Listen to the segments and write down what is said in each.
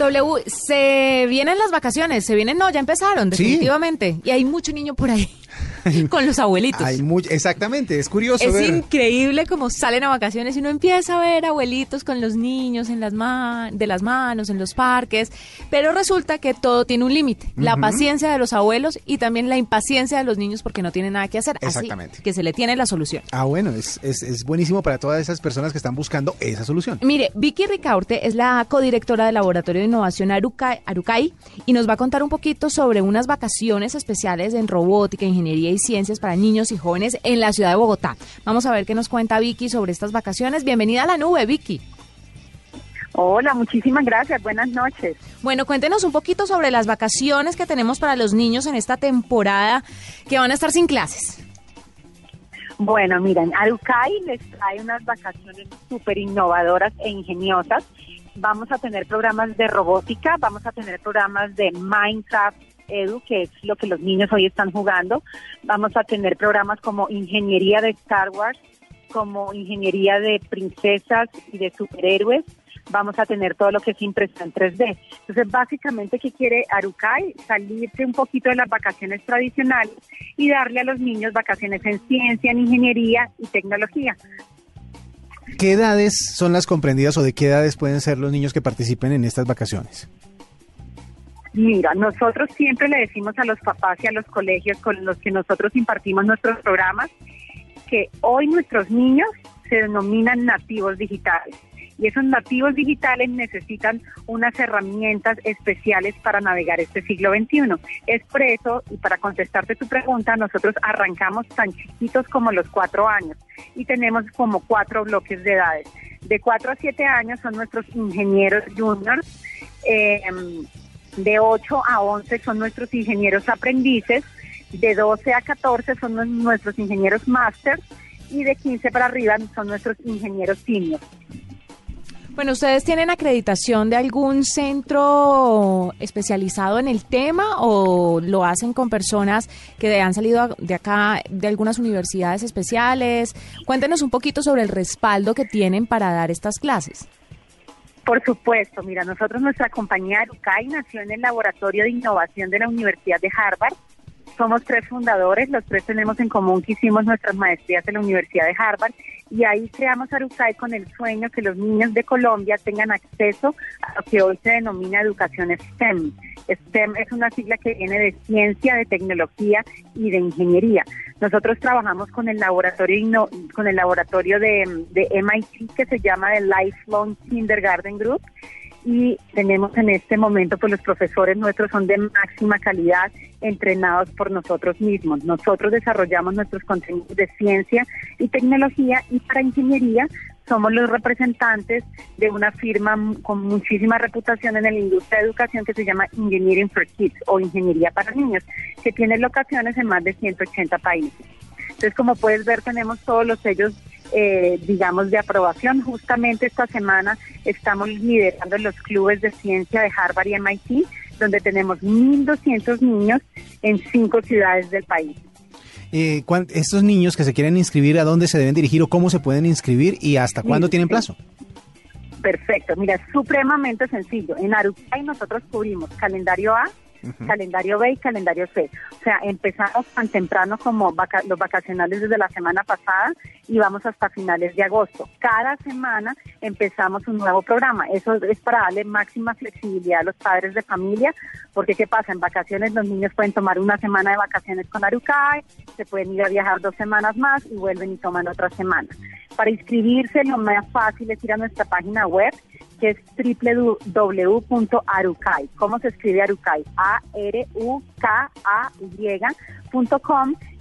W, se vienen las vacaciones, se vienen, no, ya empezaron, Sí. definitivamente. Y hay mucho niño por ahí con los abuelitos. Hay muy, exactamente, es curioso Es ver. increíble como salen a vacaciones y uno empieza a ver abuelitos con los niños en las de las manos, en los parques, pero resulta que todo tiene un límite. La paciencia de los abuelos y también la impaciencia de los niños porque no tienen nada que hacer. Así Exactamente. que se le tiene la solución. Ah, bueno, es, es, es buenísimo para todas esas personas que están buscando esa solución. Mire, Vicky Ricaurte es la codirectora del Laboratorio de Innovación Aruca- Arucay y nos va a contar un poquito sobre unas vacaciones especiales en robótica, ingeniería y ciencias para niños y jóvenes en la ciudad de Bogotá. Vamos a ver qué nos cuenta Vicky sobre estas vacaciones. Bienvenida a la nube, Vicky. Hola, muchísimas gracias. Buenas noches. Bueno, cuéntenos un poquito sobre las vacaciones que tenemos para los niños en esta temporada que van a estar sin clases. Bueno, miren, Arucay les trae unas vacaciones súper innovadoras e ingeniosas. Vamos a tener programas de robótica, vamos a tener programas de Minecraft Edu, que es lo que los niños hoy están jugando. Vamos a tener programas como ingeniería de Star Wars, como ingeniería de princesas y de superhéroes. Vamos a tener todo lo que es impresión 3D. Entonces, básicamente, ¿qué quiere Arucay? Salirse un poquito de las vacaciones tradicionales y darle a los niños vacaciones en ciencia, en ingeniería y tecnología. ¿Qué edades son las comprendidas o de qué edades pueden ser los niños que participen en estas vacaciones? Mira, nosotros siempre le decimos a los papás y a los colegios con los que nosotros impartimos nuestros programas que hoy nuestros niños se denominan nativos digitales. Y esos nativos digitales necesitan unas herramientas especiales para navegar este siglo XXI. Es por eso, y para contestarte tu pregunta, nosotros arrancamos tan chiquitos como los cuatro años y tenemos como cuatro bloques de edades. De cuatro a siete años son nuestros ingenieros juniors. eh, de 8 a 11 son nuestros ingenieros aprendices, de 12 a 14 son nu- nuestros ingenieros máster y de 15 para arriba son nuestros ingenieros senior. Bueno, ¿ustedes tienen acreditación de algún centro especializado en el tema o lo hacen con personas que han salido de acá, de algunas universidades especiales? Cuéntenos un poquito sobre el respaldo que tienen para dar estas clases. Por supuesto, mira, nosotros nuestra compañía Arucay nació en el Laboratorio de Innovación de la Universidad de Harvard. Somos tres fundadores, los tres tenemos en común que hicimos nuestras maestrías en la Universidad de Harvard y ahí creamos Arucay con el sueño que los niños de Colombia tengan acceso a lo que hoy se denomina educación STEM. STEM es una sigla que viene de ciencia, de tecnología y de ingeniería. Nosotros trabajamos con el laboratorio con el laboratorio de, de MIT que se llama el Lifelong Kindergarten Group y tenemos en este momento pues los profesores nuestros son de máxima calidad entrenados por nosotros mismos. Nosotros desarrollamos nuestros contenidos de ciencia y tecnología y para ingeniería somos los representantes de una firma con muchísima reputación en la industria de educación que se llama Engineering for Kids o Ingeniería para Niños, que tiene locaciones en más de 180 países. Entonces, como puedes ver, tenemos todos los sellos, eh, digamos, de aprobación. Justamente esta semana estamos liderando los clubes de ciencia de Harvard y MIT, donde tenemos 1.200 niños en cinco ciudades del país. Eh, estos niños que se quieren inscribir, ¿a dónde se deben dirigir o cómo se pueden inscribir y hasta cuándo Sí, tienen plazo? Perfecto, mira, es supremamente sencillo. En Arucay nosotros cubrimos calendario A, calendario B y calendario C. O sea, empezamos tan temprano como vaca- los vacacionales desde la semana pasada y vamos hasta finales de agosto. Cada semana empezamos un nuevo programa. Eso es para darle máxima flexibilidad a los padres de familia, porque ¿qué pasa? En vacaciones los niños pueden tomar una semana de vacaciones con Arucay, se pueden ir a viajar dos semanas más y vuelven y toman otra semana. Para inscribirse lo más fácil es ir a nuestra página web que es www.arucay. ¿Cómo se escribe Arucay? A-R-U-K-A-Y.com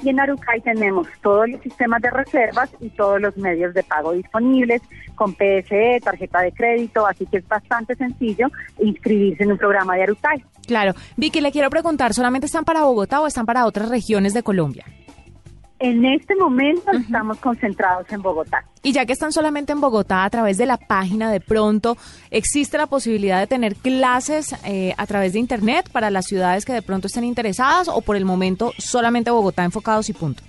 y en Arucay tenemos todos los sistemas de reservas y todos los medios de pago disponibles con PSE, tarjeta de crédito, así que es bastante sencillo inscribirse en un programa de Arucay. Claro. Vicky, le quiero preguntar, ¿solamente están para Bogotá o están para otras regiones de Colombia? En este momento estamos concentrados en Bogotá. Y ya que están solamente en Bogotá, a través de la página de pronto, ¿existe la posibilidad de tener clases eh, a través de Internet para las ciudades que de pronto estén interesadas o por el momento solamente Bogotá enfocados y punto?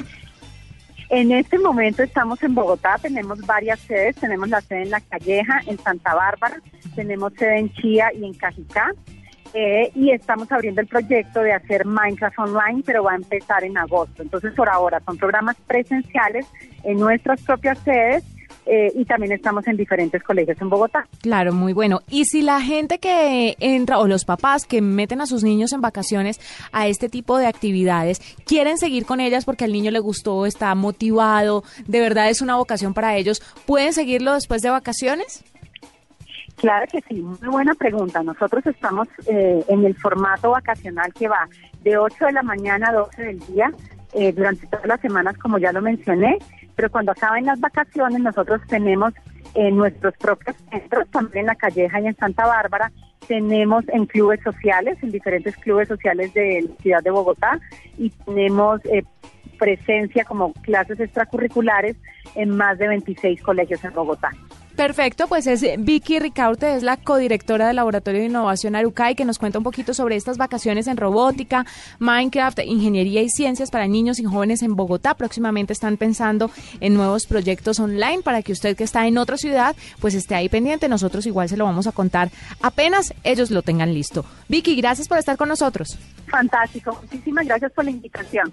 En este momento estamos en Bogotá, tenemos varias sedes, tenemos la sede en La Calleja, en Santa Bárbara, tenemos sede en Chía y en Cajicá. Eh, y estamos abriendo el proyecto de hacer Minecraft Online, pero va a empezar en agosto. Entonces, por ahora son programas presenciales en nuestras propias sedes eh, y también estamos en diferentes colegios en Bogotá. Claro, muy bueno. Y si la gente que entra o los papás que meten a sus niños en vacaciones a este tipo de actividades quieren seguir con ellas porque al niño le gustó, está motivado, de verdad es una vocación para ellos, ¿pueden seguirlo después de vacaciones? Claro que sí, muy buena pregunta. Nosotros estamos eh, en el formato vacacional que va de 8 de la mañana a 12 del día eh, durante todas las semanas, como ya lo mencioné, pero cuando acaben las vacaciones nosotros tenemos en nuestros propios centros, también en La Calleja y en Santa Bárbara, tenemos en clubes sociales, en diferentes clubes sociales de la ciudad de Bogotá y tenemos eh, presencia como clases extracurriculares en más de 26 colegios en Bogotá. Perfecto, pues es Vicky Ricaurte, es la codirectora del Laboratorio de Innovación Arucay, que nos cuenta un poquito sobre estas vacaciones en robótica, Minecraft, ingeniería y ciencias para niños y jóvenes en Bogotá. Próximamente están pensando en nuevos proyectos online para que usted que está en otra ciudad, pues esté ahí pendiente. Nosotros igual se lo vamos a contar apenas ellos lo tengan listo. Vicky, gracias por estar con nosotros. Fantástico, muchísimas gracias por la invitación.